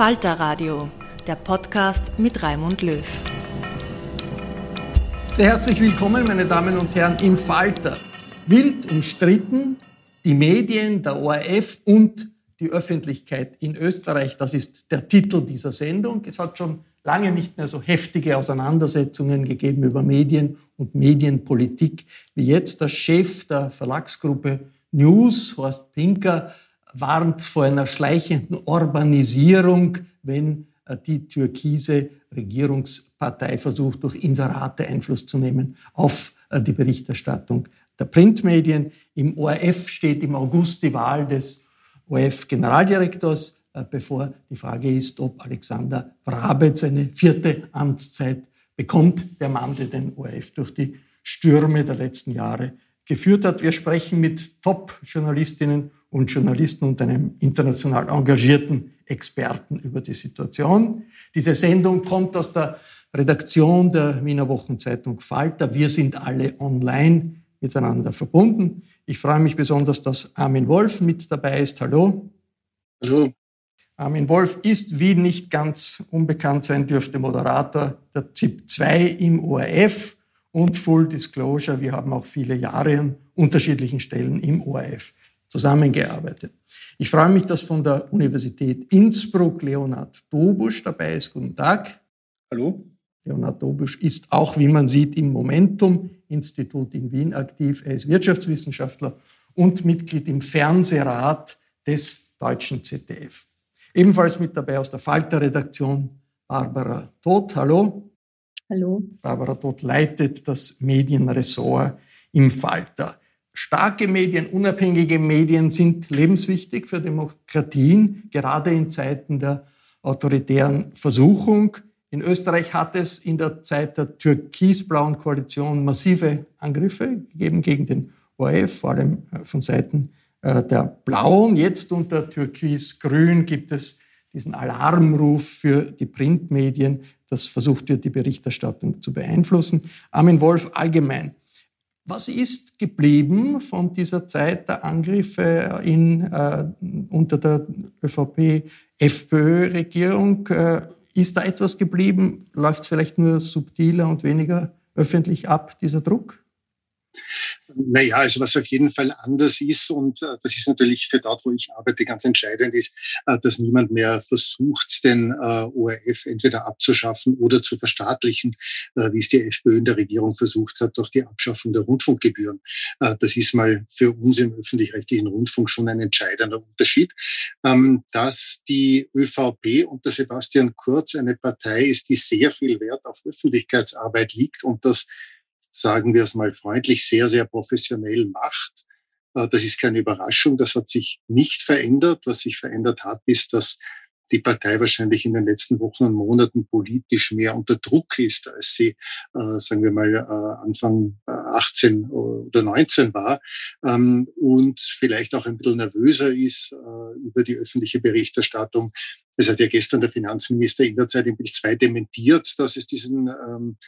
Falter Radio, der Podcast mit Raimund Löw. Sehr herzlich willkommen, meine Damen und Herren, im Falter. Wild umstritten, die Medien, der ORF und die Öffentlichkeit in Österreich, das ist der Titel dieser Sendung. Es hat schon lange nicht mehr so heftige Auseinandersetzungen gegeben über Medien und Medienpolitik wie jetzt. Der Chef der Verlagsgruppe News, Horst Pinker, warnt vor einer schleichenden Urbanisierung, wenn äh, die türkise Regierungspartei versucht, durch Inserate Einfluss zu nehmen auf äh, die Berichterstattung der Printmedien. Im ORF steht im August die Wahl des ORF-Generaldirektors äh, bevor. Die Frage ist, ob Alexander Wrabetz eine vierte Amtszeit bekommt, der Mann, der den ORF durch die Stürme der letzten Jahre geführt hat. Wir sprechen mit Top-Journalistinnen und Journalisten und einem international engagierten Experten über die Situation. Diese Sendung kommt aus der Redaktion der Wiener Wochenzeitung Falter. Wir sind alle online miteinander verbunden. Ich freue mich besonders, dass Armin Wolf mit dabei ist. Hallo. Hallo. Armin Wolf ist, wie nicht ganz unbekannt sein dürfte, Moderator der ZIP 2 im ORF und Full Disclosure. Wir haben auch viele Jahre an unterschiedlichen Stellen im ORF zusammengearbeitet. Ich freue mich, dass von der Universität Innsbruck Leonhard Dobusch dabei ist. Guten Tag. Hallo. Leonhard Dobusch ist auch, wie man sieht, im Momentum-Institut in Wien aktiv. Er ist Wirtschaftswissenschaftler und Mitglied im Fernsehrat des deutschen ZDF. Ebenfalls mit dabei aus der Falter-Redaktion Barbara Todt. Hallo. Hallo. Barbara Todt leitet das Medienressort im Falter. Starke Medien, unabhängige Medien sind lebenswichtig für Demokratien, gerade in Zeiten der autoritären Versuchung. In Österreich hat es in der Zeit der türkis-blauen Koalition massive Angriffe gegeben gegen den ORF, vor allem äh, von Seiten äh, der Blauen. Jetzt unter türkis-grün gibt es diesen Alarmruf für die Printmedien, das versucht wird, die Berichterstattung zu beeinflussen. Armin Wolf allgemein. Was ist geblieben von dieser Zeit der Angriffe in, äh, unter der ÖVP-FPÖ-Regierung? Äh, ist da etwas geblieben? Läuft es vielleicht nur subtiler und weniger öffentlich ab, dieser Druck? Naja, also was auf jeden Fall anders ist, und äh, das ist natürlich für dort, wo ich arbeite, ganz entscheidend ist, äh, dass niemand mehr versucht, den äh, ORF entweder abzuschaffen oder zu verstaatlichen, äh, wie es die FPÖ in der Regierung versucht hat, durch die Abschaffung der Rundfunkgebühren. Äh, das ist mal für uns im öffentlich-rechtlichen Rundfunk schon ein entscheidender Unterschied. Ähm, dass die ÖVP unter Sebastian Kurz eine Partei ist, die sehr viel Wert auf Öffentlichkeitsarbeit liegt und das sagen wir es mal freundlich, sehr, sehr professionell macht. Äh, das ist keine Überraschung. Das hat sich nicht verändert. Was sich verändert hat, ist, dass die Partei wahrscheinlich in den letzten Wochen und Monaten politisch mehr unter Druck ist, als sie, äh, sagen wir mal, äh, Anfang äh, 18 oder 19 war ähm, und vielleicht auch ein bisschen nervöser ist über die öffentliche Berichterstattung. Es hat ja gestern der Finanzminister in der Zeit im Bild 2 dementiert, dass es diesen ähm,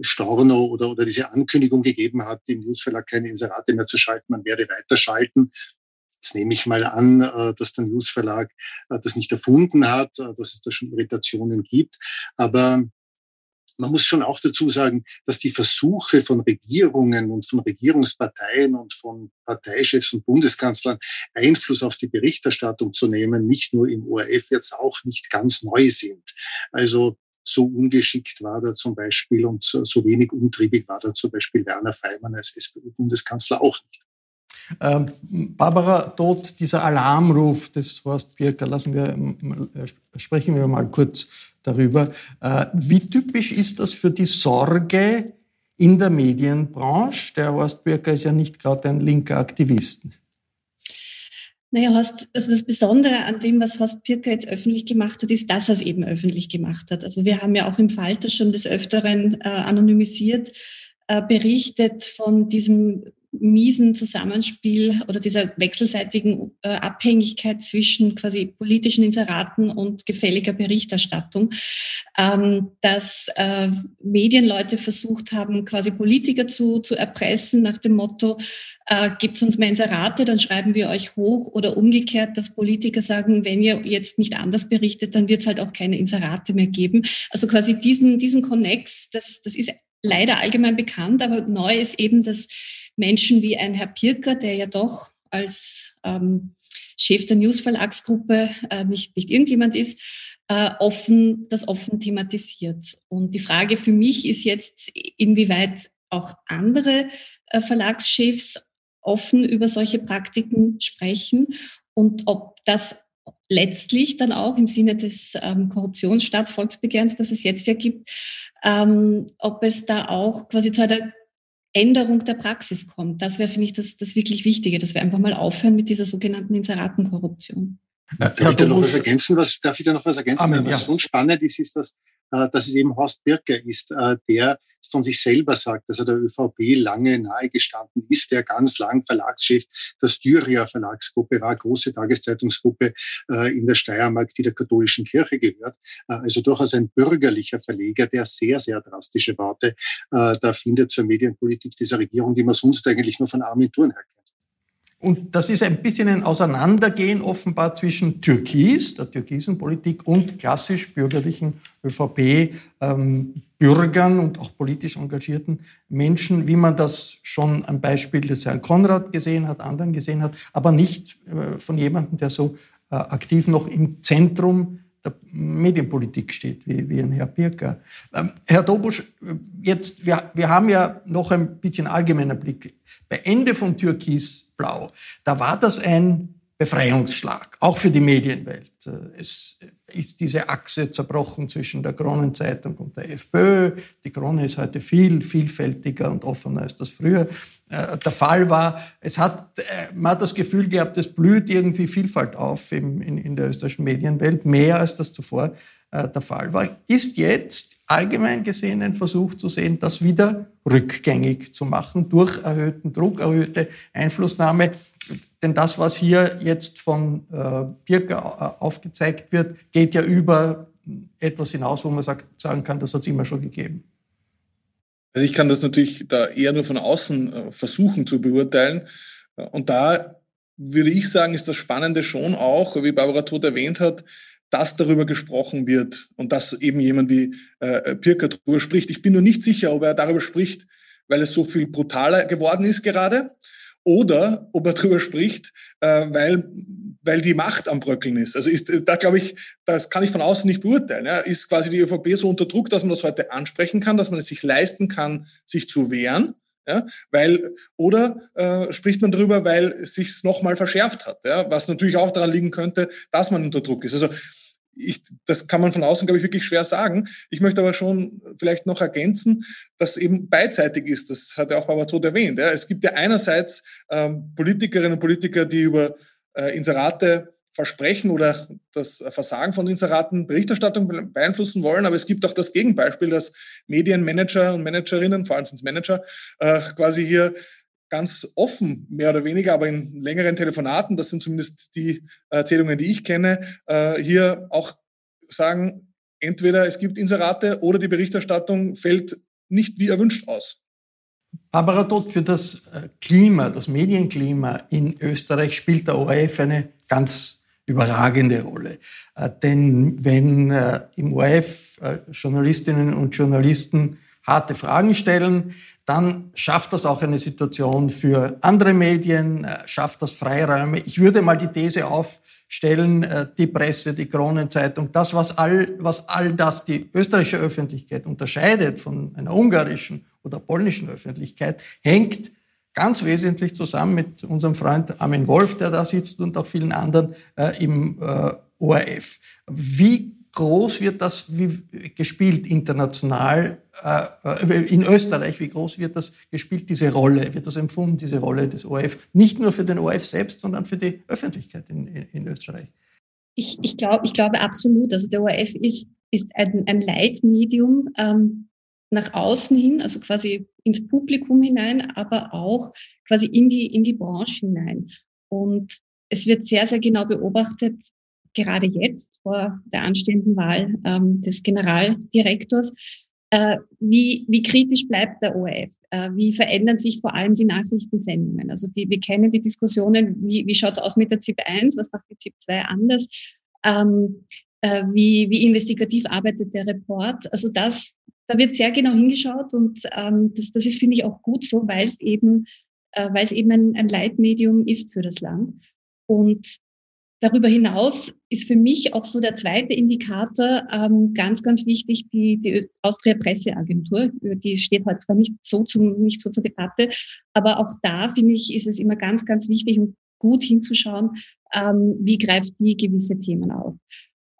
Storno oder, oder diese Ankündigung gegeben hat, im Newsverlag keine Inserate mehr zu schalten, man werde weiterschalten. Jetzt nehme ich mal an, äh, dass der Newsverlag äh, das nicht erfunden hat, äh, dass es da schon Irritationen gibt. Aber man muss schon auch dazu sagen, dass die Versuche von Regierungen und von Regierungsparteien und von Parteichefs und Bundeskanzlern Einfluss auf die Berichterstattung zu nehmen, nicht nur im ORF jetzt auch nicht ganz neu sind. Also so ungeschickt war da zum Beispiel und so wenig umtriebig war da zum Beispiel Werner Feimann als SPÖ-Bundeskanzler auch nicht. Ähm, Barbara, dort dieser Alarmruf des Horst Birker, lassen wir, äh, sprechen wir mal kurz darüber. Äh, wie typisch ist das für die Sorge in der Medienbranche? Der Horst Birker ist ja nicht gerade ein linker Aktivist. Naja, Horst, also das Besondere an dem, was Horst Pirker jetzt öffentlich gemacht hat, ist, dass er es eben öffentlich gemacht hat. Also wir haben ja auch im Falter schon des Öfteren äh, anonymisiert äh, berichtet von diesem miesen Zusammenspiel oder dieser wechselseitigen äh, Abhängigkeit zwischen quasi politischen Inseraten und gefälliger Berichterstattung, ähm, dass äh, Medienleute versucht haben, quasi Politiker zu, zu erpressen nach dem Motto, äh, gebt uns mehr Inserate, dann schreiben wir euch hoch oder umgekehrt, dass Politiker sagen, wenn ihr jetzt nicht anders berichtet, dann wird es halt auch keine Inserate mehr geben. Also quasi diesen, diesen Connex, das, das ist leider allgemein bekannt, aber neu ist eben, dass Menschen wie ein Herr Pirker, der ja doch als ähm, Chef der News-Verlagsgruppe äh, nicht, nicht irgendjemand ist, äh, offen, das offen thematisiert. Und die Frage für mich ist jetzt, inwieweit auch andere äh, Verlagschefs offen über solche Praktiken sprechen und ob das letztlich dann auch im Sinne des ähm, Korruptionsstaatsvolksbegehrens, das es jetzt ja gibt, ähm, ob es da auch quasi zu einer Änderung der Praxis kommt. Das wäre, finde ich, das, das wirklich Wichtige, dass wir einfach mal aufhören mit dieser sogenannten Inseratenkorruption. Darf ich da noch was ergänzen? Was, darf ich da noch was ergänzen? Amen, was ja. schon spannend ist, ist, dass, dass es eben Horst Birker ist, äh, der von sich selber sagt, dass er der ÖVP lange nahegestanden ist, der ganz lang Verlagschef der Styria Verlagsgruppe war, große Tageszeitungsgruppe äh, in der Steiermark, die der katholischen Kirche gehört. Äh, also durchaus ein bürgerlicher Verleger, der sehr, sehr drastische Worte äh, da findet zur Medienpolitik dieser Regierung, die man sonst eigentlich nur von Armin Thurn her kennt. Und das ist ein bisschen ein Auseinandergehen offenbar zwischen Türkis, der Türkisenpolitik, und klassisch bürgerlichen ÖVP-Bürgern ähm, und auch politisch engagierten Menschen, wie man das schon am Beispiel des Herrn Konrad gesehen hat, anderen gesehen hat, aber nicht äh, von jemandem, der so äh, aktiv noch im Zentrum der Medienpolitik steht, wie, wie ein Herr Pirker. Ähm, Herr Dobusch, jetzt, wir, wir haben ja noch ein bisschen allgemeiner Blick. Bei Ende von Türkis-Blau, da war das ein Befreiungsschlag, auch für die Medienwelt. Es ist diese Achse zerbrochen zwischen der Kronenzeitung und der FPÖ. Die Krone ist heute viel vielfältiger und offener, als das früher äh, der Fall war. Es hat, äh, man hat das Gefühl gehabt, es blüht irgendwie Vielfalt auf in, in, in der österreichischen Medienwelt, mehr als das zuvor äh, der Fall war. Ist jetzt allgemein gesehen ein Versuch zu sehen, das wieder rückgängig zu machen durch erhöhten Druck, erhöhte Einflussnahme. Denn das, was hier jetzt von äh, Birker aufgezeigt wird, geht ja über etwas hinaus, wo man sagt, sagen kann, das hat es immer schon gegeben. Also ich kann das natürlich da eher nur von außen äh, versuchen zu beurteilen. Und da würde ich sagen, ist das Spannende schon auch, wie Barbara Todt erwähnt hat, dass darüber gesprochen wird und dass eben jemand wie äh, Pirker darüber spricht. Ich bin nur nicht sicher, ob er darüber spricht, weil es so viel brutaler geworden ist gerade, oder ob er darüber spricht, äh, weil, weil die Macht am Bröckeln ist. Also ist, da glaube ich, das kann ich von außen nicht beurteilen. Ja. Ist quasi die ÖVP so unter Druck, dass man das heute ansprechen kann, dass man es sich leisten kann, sich zu wehren? Ja, weil, oder äh, spricht man darüber, weil es sich nochmal verschärft hat, ja, was natürlich auch daran liegen könnte, dass man unter Druck ist. Also ich, das kann man von außen, glaube ich, wirklich schwer sagen. Ich möchte aber schon vielleicht noch ergänzen, dass eben beidseitig ist. Das hat ja auch Barbara Todt erwähnt. Ja. Es gibt ja einerseits ähm, Politikerinnen und Politiker, die über äh, Inserate versprechen oder das Versagen von Inseraten Berichterstattung beeinflussen wollen. Aber es gibt auch das Gegenbeispiel, dass Medienmanager und Managerinnen, vor allem sind es Manager, äh, quasi hier ganz offen, mehr oder weniger, aber in längeren Telefonaten, das sind zumindest die Erzählungen, die ich kenne, äh, hier auch sagen, entweder es gibt Inserate oder die Berichterstattung fällt nicht wie erwünscht aus. Barbara Todt, für das äh, Klima, das Medienklima in Österreich spielt der ORF eine ganz überragende Rolle. Äh, denn wenn im ORF Journalistinnen und Journalisten harte Fragen stellen, dann schafft das auch eine Situation für andere Medien, äh, schafft das Freiräume. Ich würde mal die These aufstellen, äh, die Presse, die Kronenzeitung, das, was all, was all das die österreichische Öffentlichkeit unterscheidet von einer ungarischen oder polnischen Öffentlichkeit, hängt ganz wesentlich zusammen mit unserem Freund Armin Wolf, der da sitzt, und auch vielen anderen äh, im äh, ORF. Wie groß wird das gespielt international äh, äh, in Österreich? Wie groß wird das gespielt, diese Rolle? Wird das empfunden, diese Rolle des ORF? Nicht nur für den ORF selbst, sondern für die Öffentlichkeit in, in, in Österreich. Ich, ich, glaub, ich glaube absolut. Also der ORF ist, ist ein, ein Leitmedium ähm, nach außen hin, also quasi ins Publikum hinein, aber auch quasi in die, in die Branche hinein. Und es wird sehr, sehr genau beobachtet, gerade jetzt vor der anstehenden Wahl ähm, des Generaldirektors, äh, wie, wie kritisch bleibt der ORF? Äh, wie verändern sich vor allem die Nachrichtensendungen? Also die, wir kennen die Diskussionen, wie, wie schaut es aus mit der ZIP 1, was macht die ZIP 2 anders? Ähm, äh, wie, wie investigativ arbeitet der Report? Also das, da wird sehr genau hingeschaut und ähm, das, das ist, finde ich, auch gut so, weil es eben, äh, weil es eben ein, ein Leitmedium ist für das Land. Und Darüber hinaus ist für mich auch so der zweite Indikator ähm, ganz, ganz wichtig, die, die Austria Presseagentur. Die steht heute zwar nicht so, zum, nicht so zur Debatte, aber auch da finde ich, ist es immer ganz, ganz wichtig und gut hinzuschauen, ähm, wie greift die gewisse Themen auf.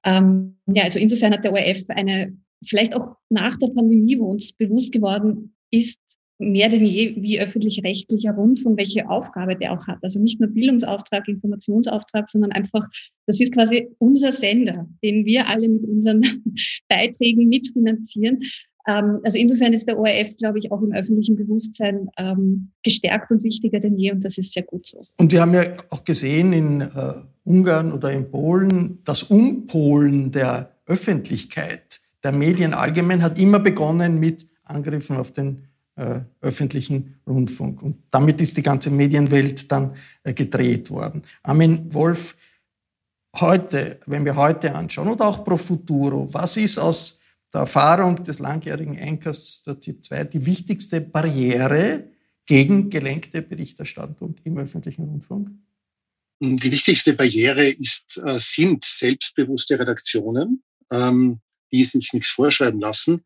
Ähm, ja, also insofern hat der ORF eine, vielleicht auch nach der Pandemie, wo uns bewusst geworden ist, mehr denn je wie öffentlich-rechtlicher Rundfunk, welche Aufgabe der auch hat. Also nicht nur Bildungsauftrag, Informationsauftrag, sondern einfach, das ist quasi unser Sender, den wir alle mit unseren Beiträgen mitfinanzieren. Ähm, also insofern ist der ORF, glaube ich, auch im öffentlichen Bewusstsein ähm, gestärkt und wichtiger denn je und das ist sehr gut so. Und wir haben ja auch gesehen in äh, Ungarn oder in Polen, das Umpolen der Öffentlichkeit, der Medien allgemein hat immer begonnen mit Angriffen auf den äh, öffentlichen Rundfunk. Und damit ist die ganze Medienwelt dann äh, gedreht worden. Armin Wolf, heute, wenn wir heute anschauen, oder auch pro futuro, was ist aus der Erfahrung des langjährigen Enkers der ZIP 2 die wichtigste Barriere gegen gelenkte Berichterstattung im öffentlichen Rundfunk? Die wichtigste Barriere ist, äh, sind selbstbewusste Redaktionen, ähm, die sich nichts vorschreiben lassen.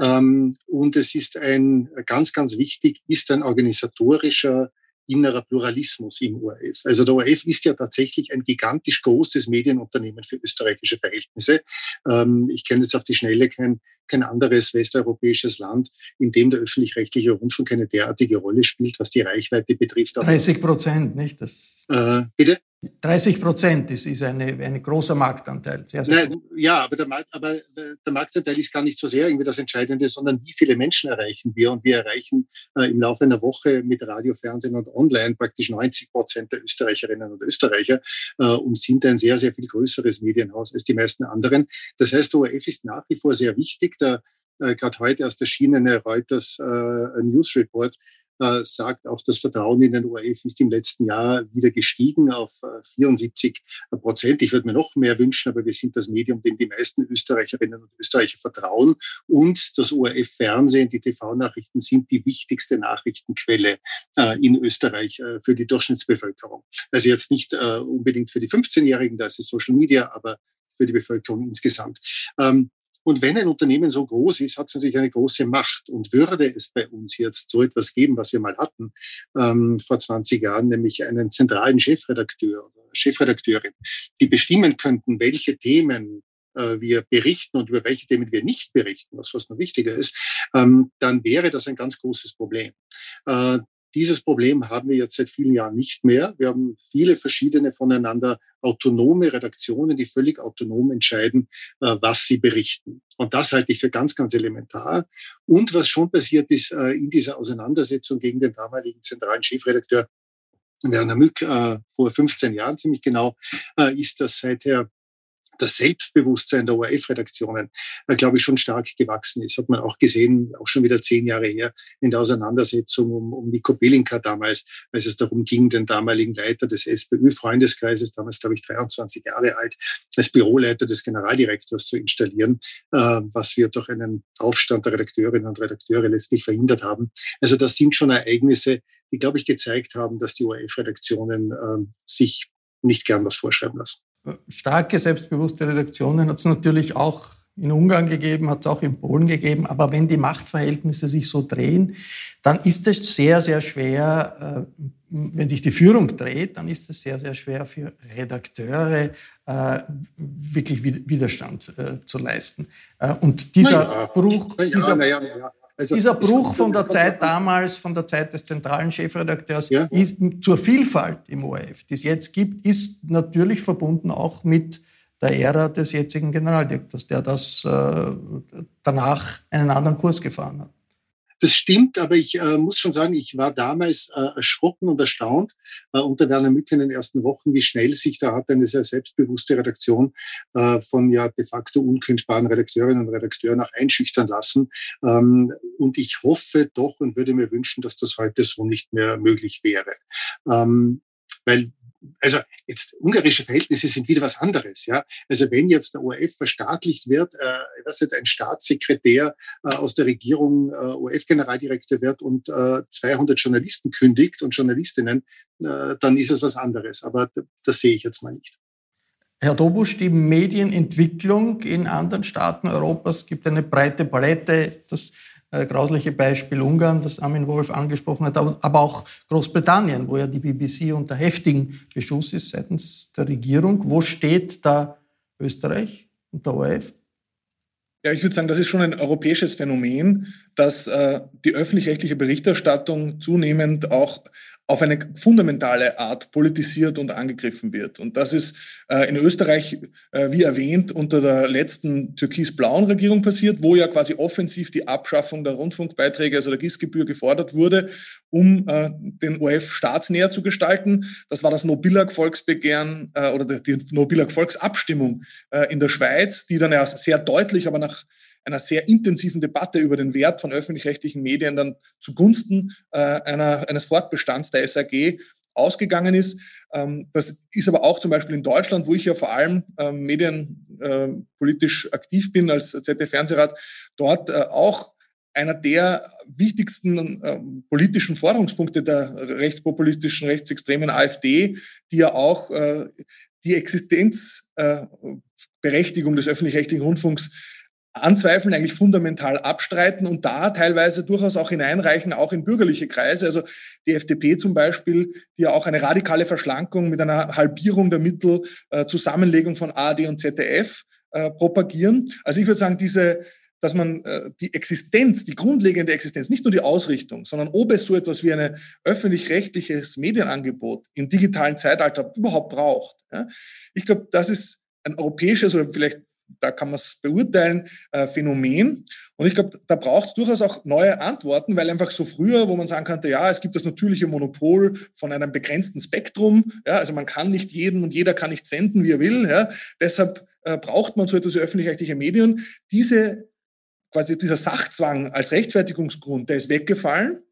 Ähm, und es ist ein, ganz, ganz wichtig, ist ein organisatorischer innerer Pluralismus im ORF. Also der ORF ist ja tatsächlich ein gigantisch großes Medienunternehmen für österreichische Verhältnisse. Ähm, ich kenne jetzt auf die Schnelle kein, kein anderes westeuropäisches Land, in dem der öffentlich-rechtliche Rundfunk eine derartige Rolle spielt, was die Reichweite betrifft. 30 Prozent, nicht? Das äh, bitte? 30 Prozent ist, ist eine, ein großer Marktanteil. Sehr, sehr Nein, ja, aber der, Markt, aber der Marktanteil ist gar nicht so sehr irgendwie das Entscheidende, sondern wie viele Menschen erreichen wir. Und wir erreichen äh, im Laufe einer Woche mit Radio, Fernsehen und Online praktisch 90 Prozent der Österreicherinnen und Österreicher äh, und sind ein sehr, sehr viel größeres Medienhaus als die meisten anderen. Das heißt, ORF ist nach wie vor sehr wichtig. Der äh, gerade heute erst erschienene Reuters äh, News Report äh, sagt, auch das Vertrauen in den ORF ist im letzten Jahr wieder gestiegen auf 74 äh, Prozent. Ich würde mir noch mehr wünschen, aber wir sind das Medium, dem die meisten Österreicherinnen und Österreicher vertrauen. Und das ORF-Fernsehen, die TV-Nachrichten sind die wichtigste Nachrichtenquelle äh, in Österreich äh, für die Durchschnittsbevölkerung. Also jetzt nicht äh, unbedingt für die 15-Jährigen, da ist es Social Media, aber für die Bevölkerung insgesamt. Ähm, und wenn ein Unternehmen so groß ist, hat es natürlich eine große Macht. Und würde es bei uns jetzt so etwas geben, was wir mal hatten ähm, vor 20 Jahren, nämlich einen zentralen Chefredakteur oder Chefredakteurin, die bestimmen könnten, welche Themen äh, wir berichten und über welche Themen wir nicht berichten, was fast noch wichtiger ist, ähm, dann wäre das ein ganz großes Problem. Dieses Problem haben wir jetzt seit vielen Jahren nicht mehr. Wir haben viele verschiedene voneinander autonome Redaktionen, die völlig autonom entscheiden, äh, was sie berichten. Und das halte ich für ganz, ganz elementar. Und was schon passiert ist äh, in dieser Auseinandersetzung gegen den damaligen zentralen Chefredakteur Werner Mück äh, vor 15 Jahren ziemlich genau, ist das seither das Selbstbewusstsein der ORF-Redaktionen, äh, glaube ich, schon stark gewachsen ist. Hat man auch gesehen, auch schon wieder zehn Jahre her, in der Auseinandersetzung um, um Nico Belinka damals, als es darum ging, den damaligen Leiter des SPÖ-Freundeskreises, damals, glaube ich, 23 Jahre alt, als Büroleiter des Generaldirektors zu installieren, äh, was wir durch einen Aufstand der Redakteurinnen und Redakteure letztlich verhindert haben. Also das sind schon Ereignisse, die, glaube ich, gezeigt haben, dass die ORF-Redaktionen äh, sich nicht gern was vorschreiben lassen starke, selbstbewusste Redaktionen hat es natürlich auch in Ungarn gegeben, hat es auch in Polen gegeben. Aber wenn die Machtverhältnisse sich so drehen, dann ist es sehr, sehr schwer, äh, wenn sich die Führung dreht, dann ist es sehr, sehr schwer für Redakteure äh, wirklich Widerstand äh, zu leisten. und dieser ja, Bruch, ja, dieser, ja, also Dieser Bruch von der Zeit damals, von der Zeit des zentralen Chefredakteurs ja. ist, zur Vielfalt im ORF, die es jetzt gibt, ist natürlich verbunden auch mit der Ära des jetzigen Generaldirektors, der das äh, danach einen anderen Kurs gefahren hat. Das stimmt, aber ich äh, muss schon sagen, ich war damals äh, erschrocken und erstaunt äh, unter Werner Mücke in den ersten Wochen, wie schnell sich da hat eine sehr selbstbewusste Redaktion äh, von ja de facto unkündbaren Redakteurinnen und Redakteuren auch einschüchtern lassen. Ähm, und ich hoffe doch und würde mir wünschen, dass das heute so nicht mehr möglich wäre. Ähm, weil also jetzt ungarische Verhältnisse sind wieder was anderes. Ja? Also wenn jetzt der ORF verstaatlicht wird, äh, was jetzt ein Staatssekretär äh, aus der Regierung äh, ORF-Generaldirektor wird und äh, 200 Journalisten kündigt und Journalistinnen, äh, dann ist es was anderes. Aber das sehe ich jetzt mal nicht. Herr Dobusch, die Medienentwicklung in anderen Staaten Europas gibt eine breite Palette. Das äh, grausliche Beispiel Ungarn, das Armin Wolf angesprochen hat, aber auch Großbritannien, wo ja die BBC unter heftigen Beschuss ist seitens der Regierung. Wo steht da Österreich und der ORF? Ja, ich würde sagen, das ist schon ein europäisches Phänomen, dass äh, die öffentlich-rechtliche Berichterstattung zunehmend auch auf eine fundamentale Art politisiert und angegriffen wird. Und das ist äh, in Österreich, äh, wie erwähnt, unter der letzten türkis-blauen Regierung passiert, wo ja quasi offensiv die Abschaffung der Rundfunkbeiträge, also der GIS-Gebühr gefordert wurde, um äh, den ORF staatsnäher zu gestalten. Das war das Nobillag-Volksbegehren äh, oder die Nobillag-Volksabstimmung äh, in der Schweiz, die dann ja sehr deutlich, aber nach einer sehr intensiven Debatte über den Wert von öffentlich-rechtlichen Medien dann zugunsten äh, einer, eines Fortbestands der SAG ausgegangen ist. Ähm, das ist aber auch zum Beispiel in Deutschland, wo ich ja vor allem ähm, medienpolitisch äh, aktiv bin als ZDF-Fernsehrat, dort äh, auch einer der wichtigsten äh, politischen Forderungspunkte der rechtspopulistischen, rechtsextremen AfD, die ja auch äh, die Existenzberechtigung des öffentlich-rechtlichen Rundfunks anzweifeln, eigentlich fundamental abstreiten und da teilweise durchaus auch hineinreichen, auch in bürgerliche Kreise. Also die FDP zum Beispiel, die ja auch eine radikale Verschlankung mit einer Halbierung der Mittel, äh, Zusammenlegung von ARD und ZDF äh, propagieren. Also ich würde sagen, diese, dass man äh, die Existenz, die grundlegende Existenz, nicht nur die Ausrichtung, sondern ob es so etwas wie ein öffentlich-rechtliches Medienangebot im digitalen Zeitalter überhaupt braucht. Ich glaube, das ist ein europäisches oder vielleicht da kann man es beurteilen, äh, Phänomen. Und ich glaube, da braucht es durchaus auch neue Antworten, weil einfach so früher, wo man sagen könnte, ja, es gibt das natürliche Monopol von einem begrenzten Spektrum, ja, also man kann nicht jeden und jeder kann nicht senden, wie er will, ja, deshalb äh, braucht man so etwas wie öffentlich-rechtliche Medien. Diese, quasi dieser Sachzwang als Rechtfertigungsgrund, der ist weggefallen.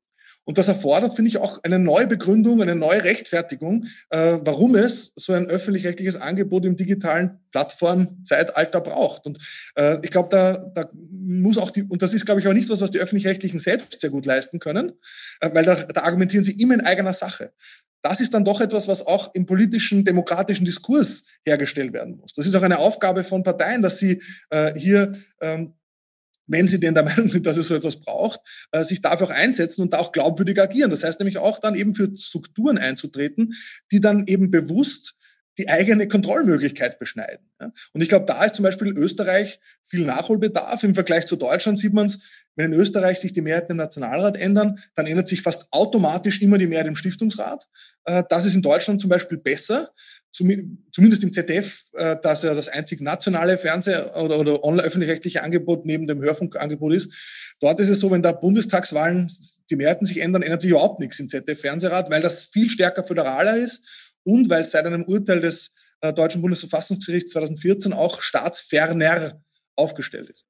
Und das erfordert, finde ich, auch eine neue Begründung, eine neue Rechtfertigung, äh, warum es so ein öffentlich-rechtliches Angebot im digitalen Plattformzeitalter braucht. Und äh, ich glaube, da, da muss auch die, und das ist, glaube ich, auch nicht was, was die öffentlich-rechtlichen selbst sehr gut leisten können, äh, weil da, da argumentieren sie immer in eigener Sache das ist dann doch etwas, was auch im politischen, demokratischen Diskurs hergestellt werden muss. Das ist auch eine Aufgabe von Parteien, dass sie äh, hier ähm, wenn sie denn der Meinung sind, dass es so etwas braucht, äh, sich dafür auch einsetzen und da auch glaubwürdig agieren. Das heißt nämlich auch dann eben für Strukturen einzutreten, die dann eben bewusst die eigene Kontrollmöglichkeit beschneiden. Und ich glaube, da ist zum Beispiel Österreich viel Nachholbedarf. Im Vergleich zu Deutschland sieht man es, wenn in Österreich sich die Mehrheiten im Nationalrat ändern, dann ändert sich fast automatisch immer die Mehrheit im Stiftungsrat. Äh, das ist in Deutschland zum Beispiel besser, zumindest im ZDF, äh, dass er das einzig nationale Fernseh- oder, oder öffentlich-rechtliche Angebot neben dem Hörfunkangebot ist. Dort ist es so, wenn da Bundestagswahlen die Mehrheiten sich ändern, ändert sich überhaupt nichts im ZDF-Fernsehrat, weil das viel stärker föderaler ist und weil seit einem Urteil des äh, Deutschen Bundesverfassungsgerichts 2014 auch staatsferner aufgestellt ist.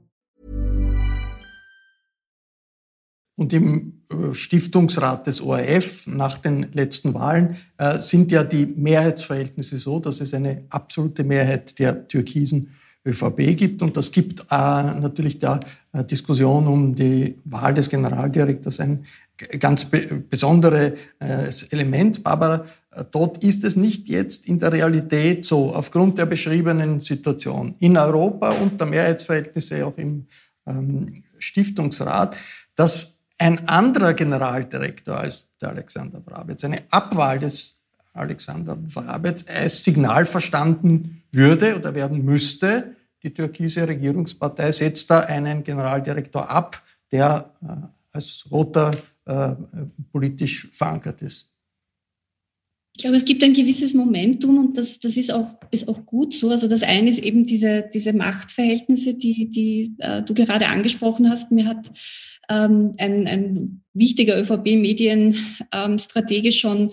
Und im äh, Stiftungsrat des ORF nach den letzten Wahlen äh, sind ja die Mehrheitsverhältnisse so, dass es eine absolute Mehrheit der türkisen ÖVP gibt. Und das gibt äh, natürlich der Diskussion um die Wahl des Generaldirektors ein ganz be besonderes Element. Barbara, dort ist es nicht jetzt in der Realität so, aufgrund der beschriebenen Situation in Europa und der Mehrheitsverhältnisse auch im ähm, Stiftungsrat, dass ein anderer Generaldirektor als der Alexander Vrabetz, eine Abwahl des Alexander Vrabetz als Signal verstanden würde oder werden müsste, die türkische Regierungspartei setzt da einen Generaldirektor ab, der äh, als roter äh, politisch verankert ist. Ich glaube, es gibt ein gewisses Momentum und das, das ist, auch, ist auch gut so. Also das eine ist eben diese, diese Machtverhältnisse, die, die äh, du gerade angesprochen hast. Mir hat ähm, ein, ein wichtiger ÖVP-Medienstratege ähm, schon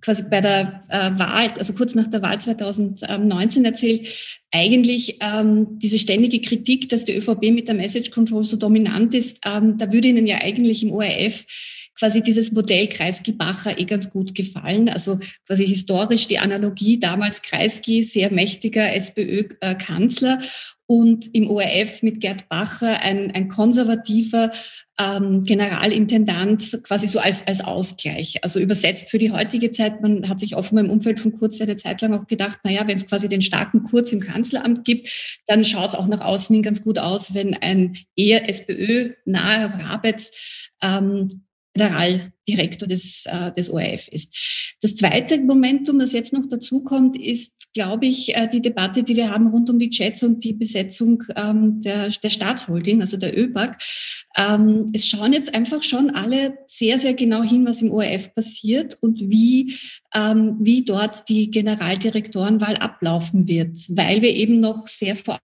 quasi bei der äh, Wahl, also kurz nach der Wahl 2019 erzählt, eigentlich ähm, diese ständige Kritik, dass die ÖVP mit der Message Control so dominant ist, ähm, da würde Ihnen ja eigentlich im ORF quasi dieses Modell Kreisky-Bacher eh ganz gut gefallen. Also quasi historisch die Analogie, damals Kreisky, sehr mächtiger SPÖ-Kanzler und im ORF mit Gerd Bacher ein, ein konservativer ähm, Generalintendant quasi so als, als Ausgleich. Also übersetzt für die heutige Zeit, man hat sich offenbar im Umfeld von Kurz eine Zeit lang auch gedacht, naja, wenn es quasi den starken Kurz im Kanzleramt gibt, dann schaut es auch nach außen hin ganz gut aus, wenn ein eher SPÖ-naher Rabetz ähm, Generaldirektor des, äh, des ORF ist. Das zweite Momentum, das jetzt noch dazu kommt, ist, glaube ich, äh, die Debatte, die wir haben rund um die Chats und die Besetzung ähm, der, der Staatsholding, also der ÖBAG. Ähm, es schauen jetzt einfach schon alle sehr, sehr genau hin, was im ORF passiert und wie, ähm, wie dort die Generaldirektorenwahl ablaufen wird, weil wir eben noch sehr vor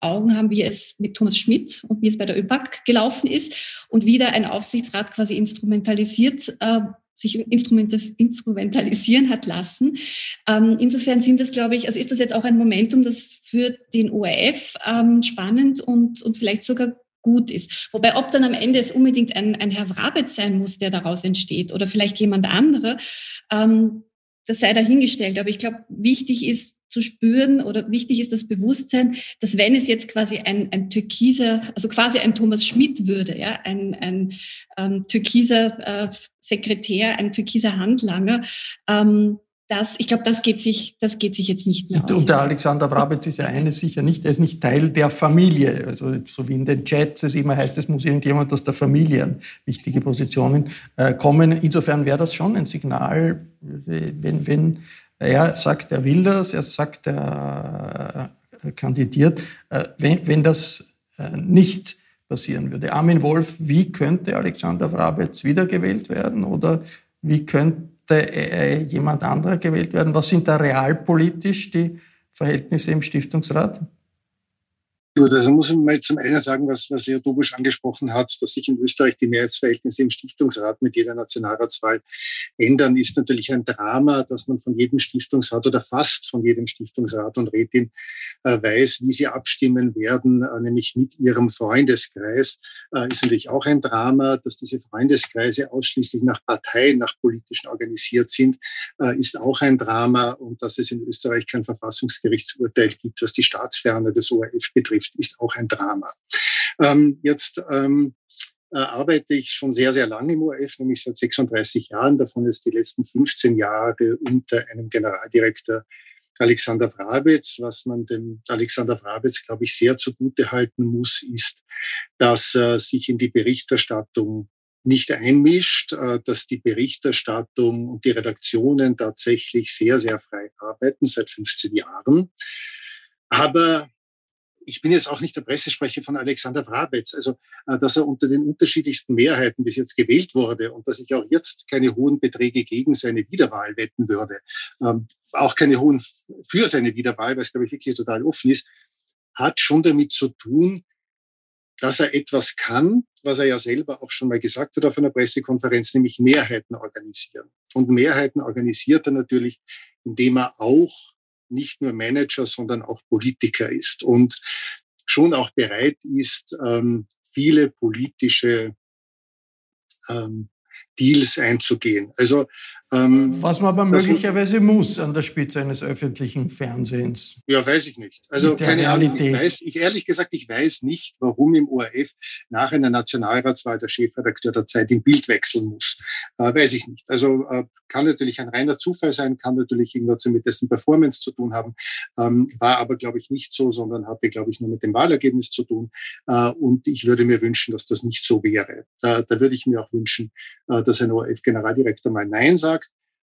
Augen haben, wie es mit Thomas Schmidt und wie es bei der ÖPAC gelaufen ist und wie da ein Aufsichtsrat quasi instrumentalisiert äh, sich instrumentalisieren hat lassen. Ähm, insofern sind das, glaube ich, also ist das jetzt auch ein Momentum, das für den ORF ähm, spannend und, und vielleicht sogar gut ist. Wobei, ob dann am Ende es unbedingt ein, ein Herr Wrabetz sein muss, der daraus entsteht oder vielleicht jemand andere, ähm, das sei dahingestellt. Aber ich glaube, wichtig ist, zu spüren oder wichtig ist das Bewusstsein, dass wenn es jetzt quasi ein, ein türkiser, also quasi ein Thomas Schmidt würde, ja, ein, ein ähm, türkiser äh, Sekretär, ein türkiser Handlanger, ähm, das, ich glaube, das geht sich, das geht sich jetzt nicht mehr aus. Und der Alexander Wrabetz ist ja eines sicher nicht, er ist nicht Teil der Familie. Also so wie in den Chats es immer heißt, es muss irgendjemand aus der Familie an wichtige Positionen äh, kommen. Insofern wäre das schon ein Signal, wenn, wenn er sagt, er will das, er sagt, er kandidiert. Äh, wenn, wenn das äh, nicht passieren würde. Armin Wolf, wie könnte Alexander Vrabetz wiedergewählt werden oder wie könnte jemand anderer gewählt werden? Was sind da realpolitisch die Verhältnisse im Stiftungsrat? Gut, also muss man mal zum einen sagen, was, was Leo Dobusch angesprochen hat, dass sich in Österreich die Mehrheitsverhältnisse im Stiftungsrat mit jeder Nationalratswahl ändern, ist natürlich ein Drama, dass man von jedem Stiftungsrat oder fast von jedem Stiftungsrat und Rätin äh, weiß, wie sie abstimmen werden, äh, nämlich mit ihrem Freundeskreis. Äh, ist natürlich auch ein Drama, dass diese Freundeskreise ausschließlich nach Parteien, nach politischen organisiert sind, äh, ist auch ein Drama und dass es in Österreich kein Verfassungsgerichtsurteil gibt, was die Staatsferne des ORF betrifft ist auch ein Drama. Ähm, jetzt ähm, äh, arbeite ich schon sehr, sehr lange im ORF, nämlich seit 36 Jahren, davon jetzt die letzten 15 Jahre unter einem Generaldirektor Alexander Frabetz. Was man dem Alexander Frabetz, glaube ich, sehr zugute halten muss, ist, dass er sich in die Berichterstattung nicht einmischt, äh, dass die Berichterstattung und die Redaktionen tatsächlich sehr, sehr frei arbeiten seit 15 Jahren. Aber ich bin jetzt auch nicht der Pressesprecher von Alexander Brabetz, also äh, dass er unter den unterschiedlichsten Mehrheiten bis jetzt gewählt wurde und dass ich auch jetzt keine hohen Beträge gegen seine Wiederwahl wetten würde, ähm, auch keine hohen für seine Wiederwahl, weil es, glaube ich, wirklich total offen ist, hat schon damit zu tun, dass er etwas kann, was er ja selber auch schon mal gesagt hat auf einer Pressekonferenz, nämlich Mehrheiten organisieren. Und Mehrheiten organisiert er natürlich, indem er auch nicht nur Manager, sondern auch Politiker ist und schon auch bereit ist, ähm, viele politische ähm, Deals einzugehen. Also ähm, Was man aber möglicherweise muss an der Spitze eines öffentlichen Fernsehens. Ja, weiß ich nicht. Also keine Realität. Ahnung. Ich weiß, ich ehrlich gesagt, ich weiß nicht, warum im ORF nach einer Nationalratswahl der Chefredakteur der Zeit im Bild wechseln muss. Äh, weiß ich nicht. Also äh, kann natürlich ein reiner Zufall sein, kann natürlich irgendwas mit dessen Performance zu tun haben, ähm, war aber, glaube ich, nicht so, sondern hatte, glaube ich, nur mit dem Wahlergebnis zu tun. Äh, und ich würde mir wünschen, dass das nicht so wäre. Da, da würde ich mir auch wünschen, äh, dass ein ORF-Generaldirektor mal Nein sagt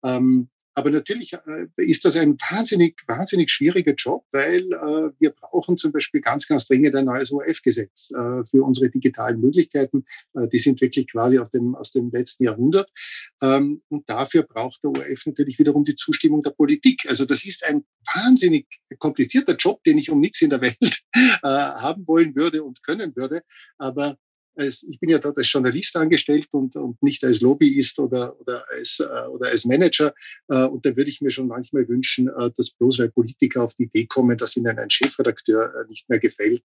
ähm, aber natürlich äh, ist das ein wahnsinnig, wahnsinnig schwieriger Job, weil äh, wir brauchen zum Beispiel ganz, ganz dringend ein neues ORF-Gesetz äh, für unsere digitalen Möglichkeiten. Äh, die sind wirklich quasi aus dem, aus dem letzten Jahrhundert. Ähm, und dafür braucht der ORF natürlich wiederum die Zustimmung der Politik. Also das ist ein wahnsinnig komplizierter Job, den ich um nichts in der Welt äh, haben wollen würde und können würde. Aber als, ich bin ja dort als Journalist angestellt und, und nicht als Lobbyist oder, oder, als, äh, oder als Manager. Äh, und da würde ich mir schon manchmal wünschen, äh, dass bloß weil Politiker auf die Idee kommen, dass ihnen ein Chefredakteur äh, nicht mehr gefällt,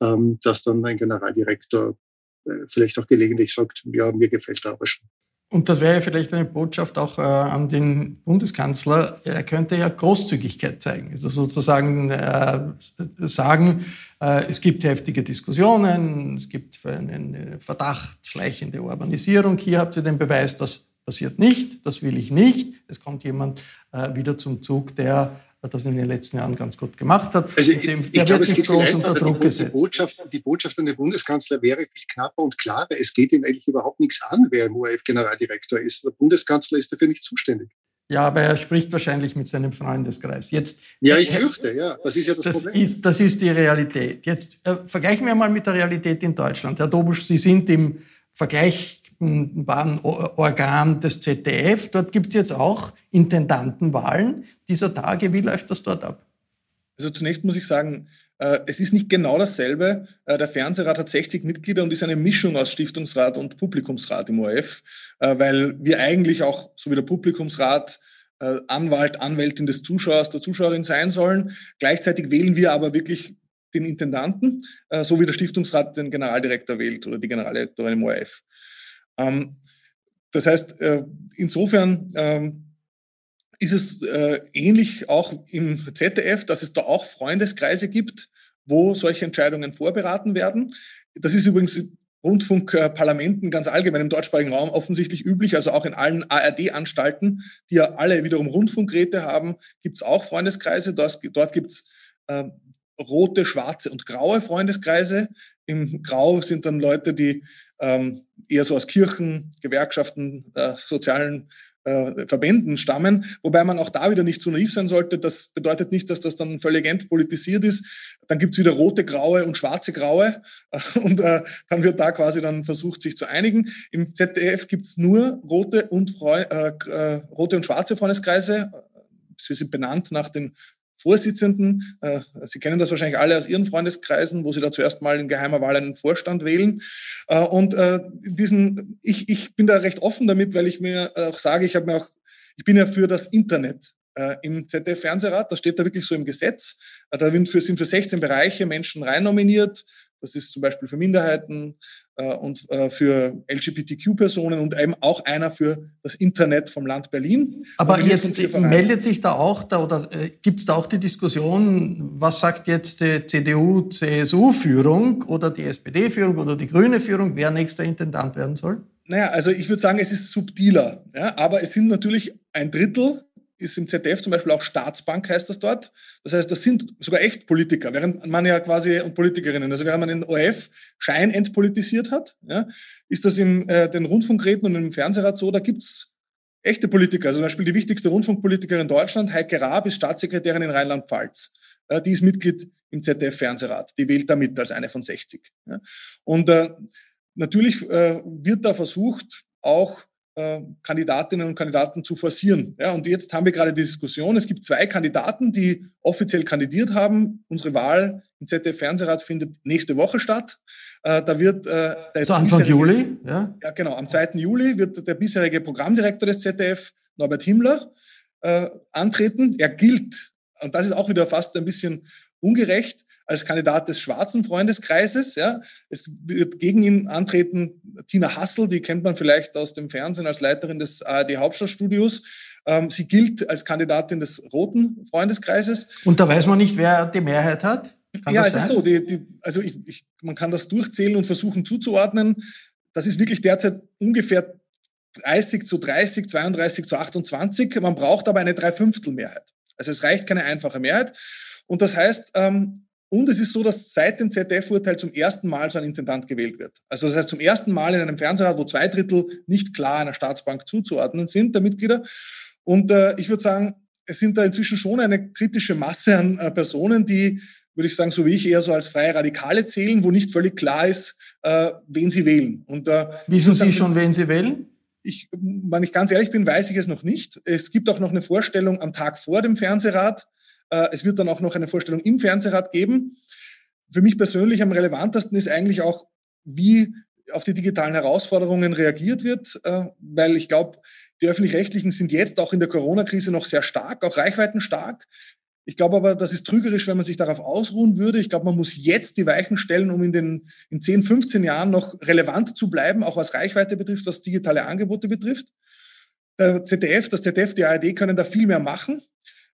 ähm, dass dann ein Generaldirektor äh, vielleicht auch gelegentlich sagt, ja, mir gefällt er aber schon. Und das wäre vielleicht eine Botschaft auch äh, an den Bundeskanzler. Er könnte ja Großzügigkeit zeigen. Also sozusagen äh, sagen, äh, es gibt heftige Diskussionen, es gibt einen Verdacht, schleichende Urbanisierung. Hier habt ihr den Beweis, das passiert nicht, das will ich nicht. Es kommt jemand äh, wieder zum Zug, der das in den letzten Jahren ganz gut gemacht hat. Also ich, dem, ich glaube, es geht groß unter Druck die, gesetzt. Die Botschaft, die Botschaft an den Bundeskanzler wäre viel knapper und klarer. Es geht ihm eigentlich überhaupt nichts an, wer im ORF-Generaldirektor ist. Der Bundeskanzler ist dafür nicht zuständig. Ja, aber er spricht wahrscheinlich mit seinem Freundeskreis. Jetzt, ja, ich fürchte, ja. Das ist ja das, das Problem. Ist, das ist die Realität. Jetzt äh, vergleichen wir mal mit der Realität in Deutschland. Herr Dobusch, Sie sind im Vergleich Organ des ZDF. Dort gibt es jetzt auch Intendantenwahlen dieser Tage. Wie läuft das dort ab? Also zunächst muss ich sagen, äh, es ist nicht genau dasselbe. Äh, der Fernsehrat hat 60 Mitglieder und ist eine Mischung aus Stiftungsrat und Publikumsrat im ORF, äh, weil wir eigentlich auch, so wie der Publikumsrat, Anwalt, Anwältin des Zuschauers, der Zuschauerin sein sollen. Gleichzeitig wählen wir aber wirklich den Intendanten, so wie der Stiftungsrat den Generaldirektor wählt oder die Generaldirektorin im ORF. Ähm, das heißt, äh, insofern ähm, ist es äh, ähnlich auch im ZDF, dass es da auch Freundeskreise gibt, wo solche Entscheidungen vorberaten werden. Das ist übrigens Rundfunkparlamenten ganz allgemein im deutschsprachigen Raum offensichtlich üblich, also auch in allen ARD-Anstalten, die ja alle wiederum Rundfunkräte haben, gibt es auch Freundeskreise. Dort, dort gibt es äh, rote, schwarze und graue Freundeskreise. Im Grau sind dann Leute, die ähm, eher so aus Kirchen, Gewerkschaften, äh, sozialen äh, Verbänden stammen, wobei man auch da wieder nicht zu naiv sein sollte. Das bedeutet nicht, dass das dann völlig entpolitisiert ist. Dann gibt's wieder rote, graue und schwarze graue und äh, dann wird da quasi dann versucht, sich zu einigen. Im ZDF gibt's nur rote und, Freu äh, äh, rote und schwarze Freundeskreise. Sie sind benannt nach den Vorsitzenden. Äh, Sie kennen das wahrscheinlich alle aus Ihren Freundeskreisen, wo Sie da zuerst mal in geheimer Wahl einen Vorstand wählen. Äh, und äh, diesen, ich, ich bin da recht offen damit, weil ich mir auch sage, ich habe mir auch, ich bin ja für das Internet im ZDF-Fernsehrat, das steht da wirklich so im Gesetz. Da sind für, sind für 16 Bereiche Menschen rein nominiert. Das ist zum Beispiel für Minderheiten und äh, für LGBTQ-Personen und eben auch einer für das Internet vom Land Berlin. Aber jetzt meldet sich da auch da oder äh, gibt es da auch die Diskussion, was sagt jetzt die CDU-CSU-Führung oder die SPD-Führung oder die grüne Führung, wer nächster Intendant werden soll? Naja, also ich würde sagen, es ist subtiler, ja, aber es sind natürlich ein Drittel ist im ZDF zum Beispiel auch Staatsbank, heißt das dort. Das heißt, das sind sogar echt Politiker, während man ja quasi, und Politikerinnen, also während man den ORF Schein entpolitisiert hat, ja, ist das in äh, den Rundfunkräten und im Fernsehrat so, da gibt's echte Politiker. Also zum Beispiel die wichtigste Rundfunkpolitikerin in Deutschland, Heike Raab, ist Staatssekretärin in Rheinland-Pfalz. Ja, die ist Mitglied im ZDF-Fernsehrat. Die wählt da mit als eine von 60. Ja. Und äh, natürlich äh, wird da versucht, auch äh, Kandidatinnen und Kandidaten zu forcieren. Ja, und jetzt haben wir gerade die Diskussion. Es gibt zwei Kandidaten, die offiziell kandidiert haben. Unsere Wahl im ZDF-Fernsehrat findet nächste Woche statt. Äh, da wird äh, der so Anfang Juli, ja? Ja, genau. Am 2. Juli wird der bisherige Programmdirektor des ZDF, Norbert Himmler, äh, antreten. Er gilt, und das ist auch wieder fast ein bisschen ungerecht, als Kandidat des schwarzen Freundeskreises. Ja. Es wird gegen ihn antreten Tina Hassel, die kennt man vielleicht aus dem Fernsehen als Leiterin des ARD Hauptstadtstudios. Ähm, sie gilt als Kandidatin des roten Freundeskreises. Und da weiß man nicht, wer die Mehrheit hat? Kann ja, es sein? ist so. Die, die, also ich, ich, man kann das durchzählen und versuchen zuzuordnen. Das ist wirklich derzeit ungefähr 30 zu 30, 32 zu 28. Man braucht aber eine Dreiviertelmehrheit. Also es reicht keine einfache Mehrheit. Und das heißt, ähm, und es ist so, dass seit dem ZDF-Urteil zum ersten Mal so ein Intendant gewählt wird. Also das heißt zum ersten Mal in einem Fernsehrat, wo zwei Drittel nicht klar einer Staatsbank zuzuordnen sind, der Mitglieder. Und äh, ich würde sagen, es sind da inzwischen schon eine kritische Masse an äh, Personen, die, würde ich sagen, so wie ich eher so als freie Radikale zählen, wo nicht völlig klar ist, äh, wen sie wählen. Und, äh, Wissen Sie schon, wen Sie wählen? Ich, wenn ich ganz ehrlich bin, weiß ich es noch nicht. Es gibt auch noch eine Vorstellung am Tag vor dem Fernsehrat es wird dann auch noch eine Vorstellung im Fernsehrat geben. Für mich persönlich am relevantesten ist eigentlich auch, wie auf die digitalen Herausforderungen reagiert wird, äh, weil ich glaube, die öffentlich-rechtlichen sind jetzt auch in der Corona-Krise noch sehr stark, auch reichweitenstark. Ich glaube aber, das ist trügerisch, wenn man sich darauf ausruhen würde. Ich glaube, man muss jetzt die Weichen stellen, um in den in 10, 15 Jahren noch relevant zu bleiben, auch was Reichweite betrifft, was digitale Angebote betrifft. Der ZDF, das ZDF, die ARD können da viel mehr machen.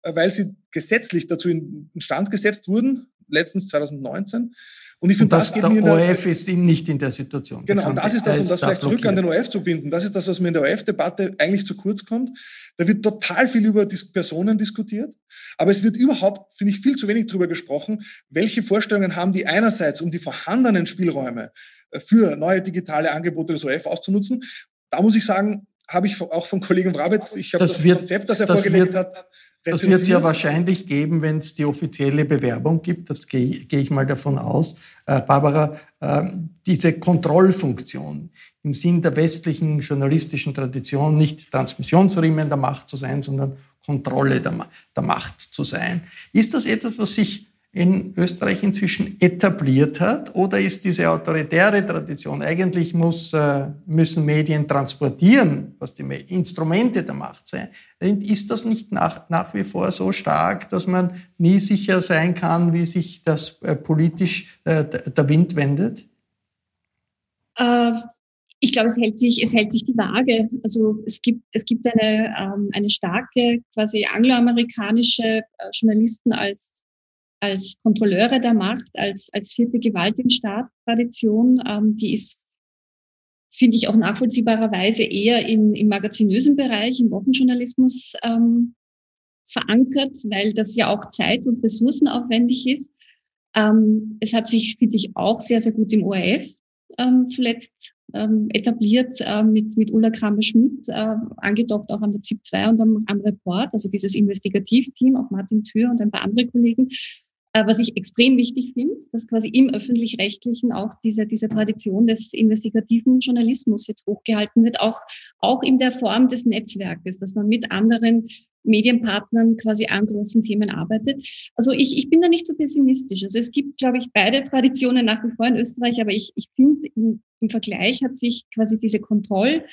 Äh, weil sie gesetzlich dazu in Stand gesetzt wurden, letztens 2019. Und ich finde, das, das geht der ORF ist nicht in der Situation. Genau, und das ist das, um das vielleicht zurück an den ORF zu binden, das ist das, was mir in der ORF-Debatte eigentlich zu kurz kommt. Da wird total viel über Personen diskutiert, aber es wird überhaupt, finde ich, viel zu wenig darüber gesprochen, welche Vorstellungen haben die einerseits, um die vorhandenen Spielräume äh, für neue digitale Angebote des ORF auszunutzen. Da muss ich sagen, habe ich auch von Kollegen Wrabetz, ich habe das, das wird, Konzept, das er das vorgelegt wird, hat, das wird es ja wahrscheinlich geben, wenn es die offizielle Bewerbung gibt. Das gehe, gehe ich mal davon aus. Äh, Barbara, äh, diese Kontrollfunktion im Sinn der westlichen journalistischen Tradition nicht Transmissionsriemen der Macht zu sein, sondern Kontrolle der, der Macht zu sein. Ist das etwas, was sich in Österreich inzwischen etabliert hat? Oder ist diese autoritäre Tradition, eigentlich muss, äh, müssen Medien transportieren, was die Instrumente der Macht sind, ist das nicht nach, nach wie vor so stark, dass man nie sicher sein kann, wie sich das äh, politisch äh, der Wind wendet? ich glaube, es hält sich, es hält sich die Waage. Also es gibt, es gibt eine, ähm, eine starke, quasi angloamerikanische Journalisten als als Kontrolleure der Macht, als, als vierte Gewalt im Staat Tradition, ähm, die ist, finde ich, auch nachvollziehbarerweise eher in, im magazinösen Bereich, im Wochenjournalismus ähm, verankert, weil das ja auch zeit- und ressourcenaufwendig ist. Ähm, es hat sich, finde ich, auch sehr, sehr gut im ORF ähm, zuletzt ähm, etabliert äh, mit, mit Ulla Kramer-Schmidt, äh, angedockt auch an der ZIP 2 und am, am Report, also dieses Investigativteam, auch Martin Thür und ein paar andere Kollegen. Äh, was ich extrem wichtig finde, dass quasi im öffentlich-rechtlichen auch diese, diese Tradition des investigativen Journalismus jetzt hochgehalten wird, auch, auch in der Form des Netzwerkes, dass man mit anderen Medienpartnern quasi an großen Themen arbeitet. Also ich, ich bin da nicht so pessimistisch. Also es gibt, glaube ich, beide Traditionen nach wie vor in Österreich, aber ich, ich finde, im, im Vergleich hat sich quasi diese Kontroll,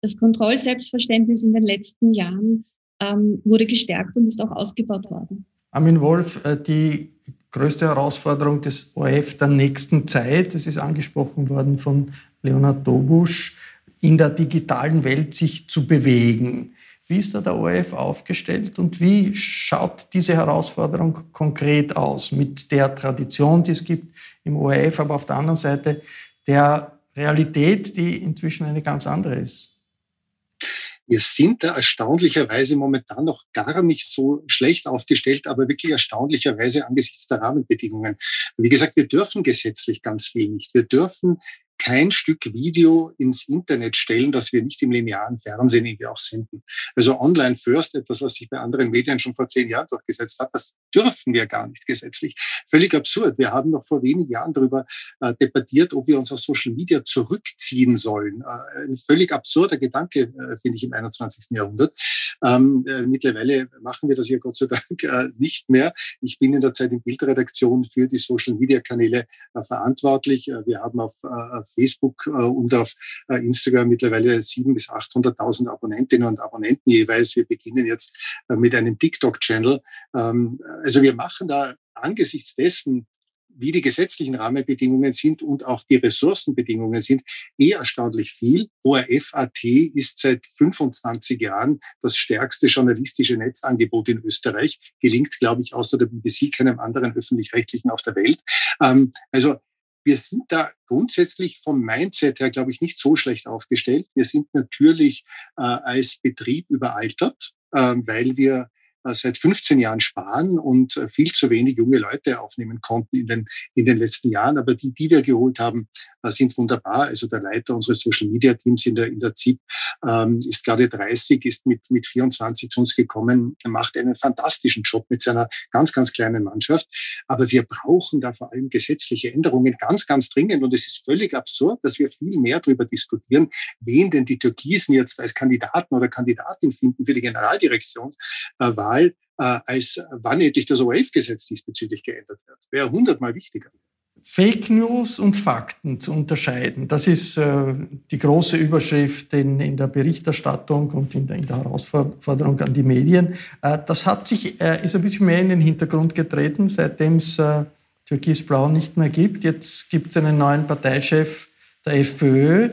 das Kontrollselbstverständnis in den letzten Jahren ähm, wurde gestärkt und ist auch ausgebaut worden. Armin Wolf, äh, die größte Herausforderung des ORF der nächsten Zeit, das ist angesprochen worden von Leonhard Dobusch, in der digitalen Welt sich zu bewegen. Wie ist da der ORF aufgestellt und wie schaut diese Herausforderung konkret aus mit der Tradition, die es gibt im ORF, aber auf der anderen Seite der Realität, die inzwischen eine ganz andere ist? Wir sind da erstaunlicherweise momentan noch gar nicht so schlecht aufgestellt, aber wirklich erstaunlicherweise angesichts der Rahmenbedingungen. Wie gesagt, wir dürfen gesetzlich ganz viel nicht. Wir dürfen kein Stück Video ins Internet stellen, das wir nicht im linearen Fernsehen irgendwie auch senden. Also Online First, etwas, was sich bei anderen Medien schon vor zehn Jahren durchgesetzt hat, das dürfen wir gar nicht gesetzlich. Völlig absurd. Wir haben noch vor wenigen Jahren darüber äh, debattiert, ob wir uns aus Social Media zurückziehen sollen. Äh, ein völlig absurder Gedanke, äh, finde ich, im 21. Jahrhundert. Ähm, äh, mittlerweile machen wir das ja Gott sei Dank äh, nicht mehr. Ich bin in der Zeit in Bildredaktion für die Social Media Kanäle äh, verantwortlich. wir haben auf Facebook und auf Instagram mittlerweile 700.000 bis 800.000 Abonnentinnen und Abonnenten jeweils. Wir beginnen jetzt mit einem TikTok-Channel. Ähm, also wir machen da angesichts dessen, wie die gesetzlichen Rahmenbedingungen sind und auch die Ressourcenbedingungen sind, eh erstaunlich viel. ORF.at ist seit 25 Jahren das stärkste journalistische Netzangebot in Österreich. Gelingt, glaube ich, außer der BBC keinem anderen öffentlich-rechtlichen auf der Welt. Ähm, also wir sind da grundsätzlich vom Mindset her, glaube ich, nicht so schlecht aufgestellt. Wir sind natürlich äh, als Betrieb überaltert, äh, weil wir seit 15 Jahren sparen und äh, viel zu wenig junge Leute aufnehmen konnten in den, in den letzten Jahren. Aber die, die wir geholt haben, äh, sind wunderbar. Also der Leiter unseres Social Media Teams in der, in der ZIP ähm, ist gerade 30, ist mit, mit 24 zu uns gekommen, macht einen fantastischen Job mit seiner ganz, ganz kleinen Mannschaft. Aber wir brauchen da vor allem gesetzliche Änderungen ganz, ganz dringend. Und es ist völlig absurd, dass wir viel mehr darüber diskutieren, wen denn die Türkisen jetzt als Kandidaten oder Kandidatin finden für die Generaldirektionswahl, äh, als wann endlich das ORF-Gesetz diesbezüglich geändert wird. Wäre hundertmal wichtiger. Fake News und Fakten zu unterscheiden. Das ist äh, die große Überschrift in, in, der Berichterstattung und in der, in der Herausforderung an die Medien. Äh, das hat sich, äh, ist ein bisschen mehr in den Hintergrund getreten, seitdem es äh, Türkis-Blau nicht mehr gibt. Jetzt gibt es einen neuen Parteichef der FPÖ,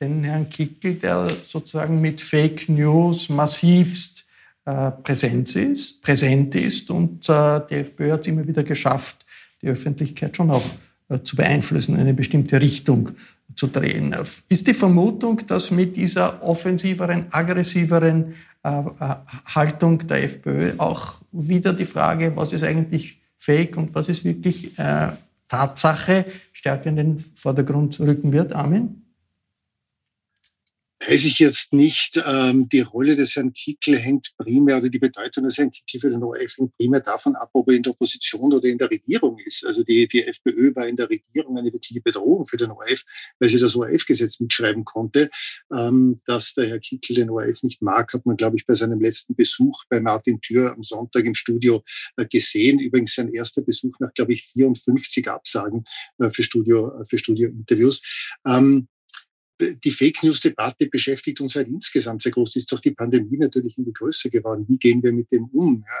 den Herrn Kickel, der sozusagen mit Fake News massivst äh, präsent ist, präsent ist. Und äh, die FPÖ hat es immer wieder geschafft, die Öffentlichkeit schon auch äh, zu beeinflussen, eine bestimmte Richtung zu drehen. Ist die Vermutung, dass mit dieser offensiveren, aggressiveren äh, äh, Haltung der FPÖ auch wieder die Frage, was ist eigentlich Fake und was ist wirklich Tatsache, stärker in den Vordergrund rücken wird? Amen weiß ich jetzt nicht. Ähm, die Rolle des Herrn Kickel hängt primär oder die Bedeutung des Herrn Kickel für den ORF hängt primär davon ab, ob er in der Opposition oder in der Regierung ist. Also die, die FPÖ war in der Regierung eine wirkliche Bedrohung für den ORF, weil sie das ORF-Gesetz mitschreiben konnte. Ähm, dass der Herr Kickel den ORF nicht mag, hat man, glaube ich, bei seinem letzten Besuch bei Martin Thür am Sonntag im Studio äh, gesehen. Übrigens sein erster Besuch nach, glaube ich, 54 Absagen äh, für Studio, äh, für Studio-Interviews. Ähm, die Fake News-Debatte beschäftigt uns halt insgesamt sehr groß. Ist doch die Pandemie natürlich in die Größe geworden. Wie gehen wir mit dem um? Ja,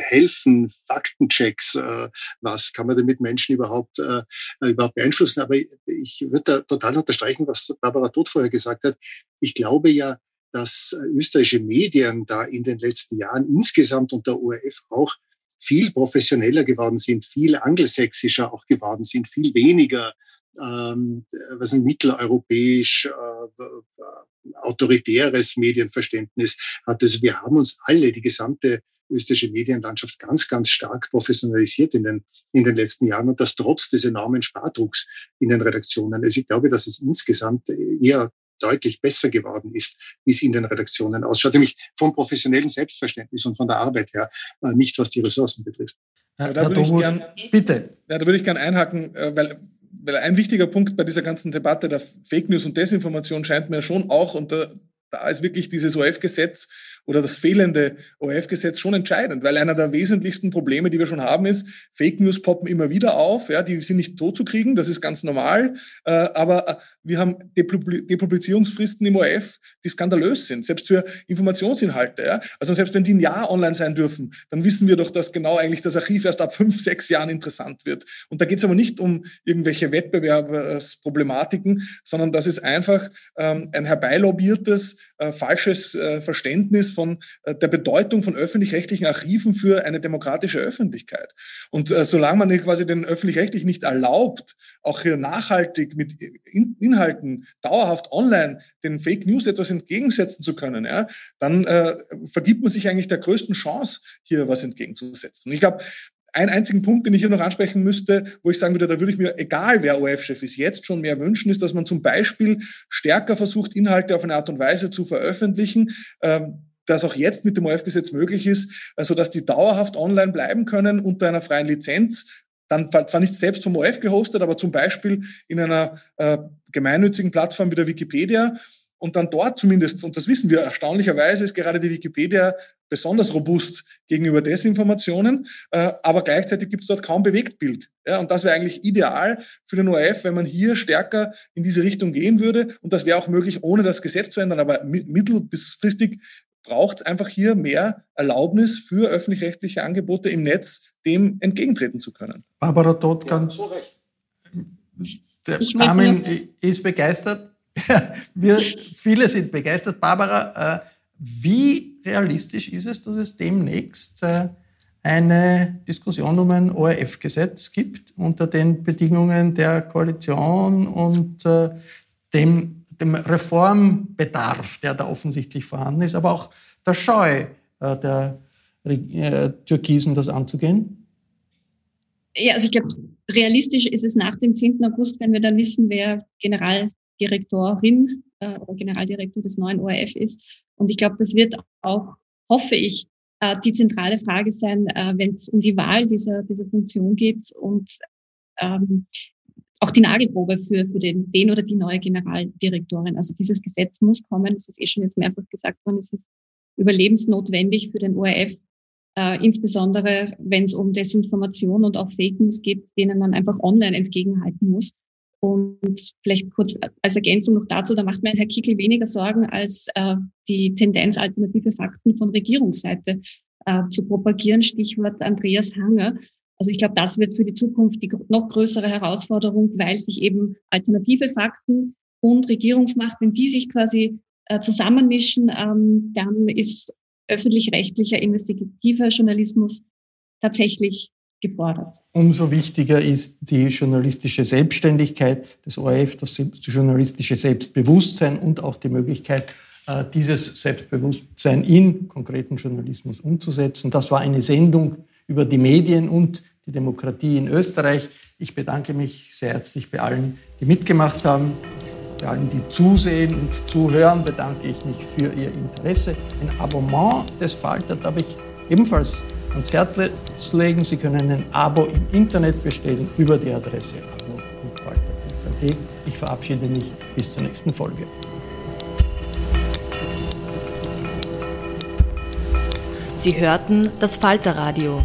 helfen, Faktenchecks, äh, was kann man denn mit Menschen überhaupt, äh, überhaupt beeinflussen? Aber ich würde da total unterstreichen, was Barbara Todt vorher gesagt hat. Ich glaube ja, dass österreichische Medien da in den letzten Jahren insgesamt und der ORF auch viel professioneller geworden sind, viel angelsächsischer auch geworden sind, viel weniger ähm, was ein mitteleuropäisch äh, autoritäres Medienverständnis hat. Also wir haben uns alle, die gesamte österreichische Medienlandschaft ganz, ganz stark professionalisiert in den, in den letzten Jahren und das trotz des enormen Spardrucks in den Redaktionen. Also ich glaube, dass es insgesamt eher deutlich besser geworden ist, wie es in den Redaktionen ausschaut, nämlich vom professionellen Selbstverständnis und von der Arbeit her, äh, nicht was die Ressourcen betrifft. Ja, da, würde ich gern, bitte. Ja, da würde ich gerne einhaken, äh, weil, weil ein wichtiger Punkt bei dieser ganzen Debatte der Fake News und Desinformation scheint mir schon auch, und da, da ist wirklich dieses OF-Gesetz oder das fehlende ORF-Gesetz schon entscheidend, weil einer der wesentlichsten Probleme, die wir schon haben, ist, Fake News poppen immer wieder auf, ja, die sind nicht tot zu kriegen, das ist ganz normal, äh, aber äh, wir haben Depublizierungsfristen im ORF, die skandalös sind, selbst für Informationsinhalte. Ja. Also selbst wenn die ein Jahr online sein dürfen, dann wissen wir doch, dass genau eigentlich das Archiv erst ab fünf, sechs Jahren interessant wird. Und da geht es aber nicht um irgendwelche Wettbewerbsproblematiken, sondern das ist einfach ähm, ein herbeilobiertes, äh, falsches äh, Verständnis von äh, der Bedeutung von öffentlich-rechtlichen Archiven für eine demokratische Öffentlichkeit. Und äh, solange man quasi den öffentlich-rechtlichen nicht erlaubt, auch hier nachhaltig mit in Inhalten dauerhaft online den Fake News etwas entgegensetzen zu können, ja, dann äh, vergibt man sich eigentlich der größten Chance, hier was entgegenzusetzen. Ich glaube, einen einzigen Punkt, den ich hier noch ansprechen müsste, wo ich sagen würde, da würde ich mir, egal wer OF-Chef ist, jetzt schon mehr wünschen, ist, dass man zum Beispiel stärker versucht, Inhalte auf eine Art und Weise zu veröffentlichen, ähm, das auch jetzt mit dem OF-Gesetz möglich ist, sodass die dauerhaft online bleiben können unter einer freien Lizenz. Dann zwar nicht selbst vom OF gehostet, aber zum Beispiel in einer äh, gemeinnützigen Plattform wie der Wikipedia und dann dort zumindest, und das wissen wir erstaunlicherweise, ist gerade die Wikipedia besonders robust gegenüber Desinformationen, äh, aber gleichzeitig gibt es dort kaum Bewegtbild. Ja, und das wäre eigentlich ideal für den ORF, wenn man hier stärker in diese Richtung gehen würde. Und das wäre auch möglich, ohne das Gesetz zu ändern, aber mittel- bis fristig braucht es einfach hier mehr Erlaubnis für öffentlich-rechtliche Angebote im Netz, dem entgegentreten zu können. Barbara Todt ganz. Ja, Armin ist begeistert. Wir, viele sind begeistert. Barbara, äh, wie realistisch ist es, dass es demnächst äh, eine Diskussion um ein ORF-Gesetz gibt unter den Bedingungen der Koalition und äh, dem dem Reformbedarf, der da offensichtlich vorhanden ist, aber auch der Scheu äh, der äh, Türkisen, das anzugehen? Ja, also ich glaube, realistisch ist es nach dem 10. August, wenn wir dann wissen, wer Generaldirektorin äh, oder Generaldirektor des neuen ORF ist. Und ich glaube, das wird auch, hoffe ich, die zentrale Frage sein, wenn es um die Wahl dieser, dieser Funktion geht. Und ähm, auch die Nagelprobe für, für den, den oder die neue Generaldirektorin. Also dieses Gesetz muss kommen. Das ist eh schon jetzt mehrfach gesagt worden. Es ist überlebensnotwendig für den ORF, äh, insbesondere wenn es um Desinformation und auch Fake News geht, denen man einfach online entgegenhalten muss. Und vielleicht kurz als Ergänzung noch dazu, da macht mir Herr Kickel weniger Sorgen als äh, die Tendenz, alternative Fakten von Regierungsseite äh, zu propagieren. Stichwort Andreas Hanger. Also ich glaube, das wird für die Zukunft die noch größere Herausforderung, weil sich eben alternative Fakten und Regierungsmacht, wenn die sich quasi äh, zusammenmischen, ähm, dann ist öffentlich-rechtlicher investigativer Journalismus tatsächlich gefordert. Umso wichtiger ist die journalistische Selbstständigkeit des ORF, das journalistische Selbstbewusstsein und auch die Möglichkeit, äh, dieses Selbstbewusstsein in konkreten Journalismus umzusetzen. Das war eine Sendung über die Medien und die Demokratie in Österreich. Ich bedanke mich sehr herzlich bei allen, die mitgemacht haben. Bei allen, die zusehen und zuhören, bedanke ich mich für Ihr Interesse. Ein Abonnement des Falter darf ich ebenfalls ans Herz legen. Sie können ein Abo im Internet bestellen über die Adresse abo.falter.at. Ich verabschiede mich bis zur nächsten Folge. Sie hörten das Falterradio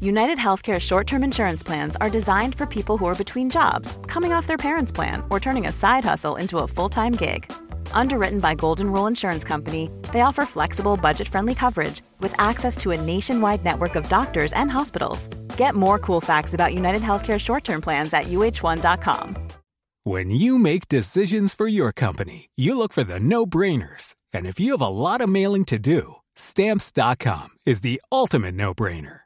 United Healthcare short term insurance plans are designed for people who are between jobs, coming off their parents' plan, or turning a side hustle into a full time gig. Underwritten by Golden Rule Insurance Company, they offer flexible, budget friendly coverage with access to a nationwide network of doctors and hospitals. Get more cool facts about United Healthcare short term plans at uh1.com. When you make decisions for your company, you look for the no brainers. And if you have a lot of mailing to do, stamps.com is the ultimate no brainer.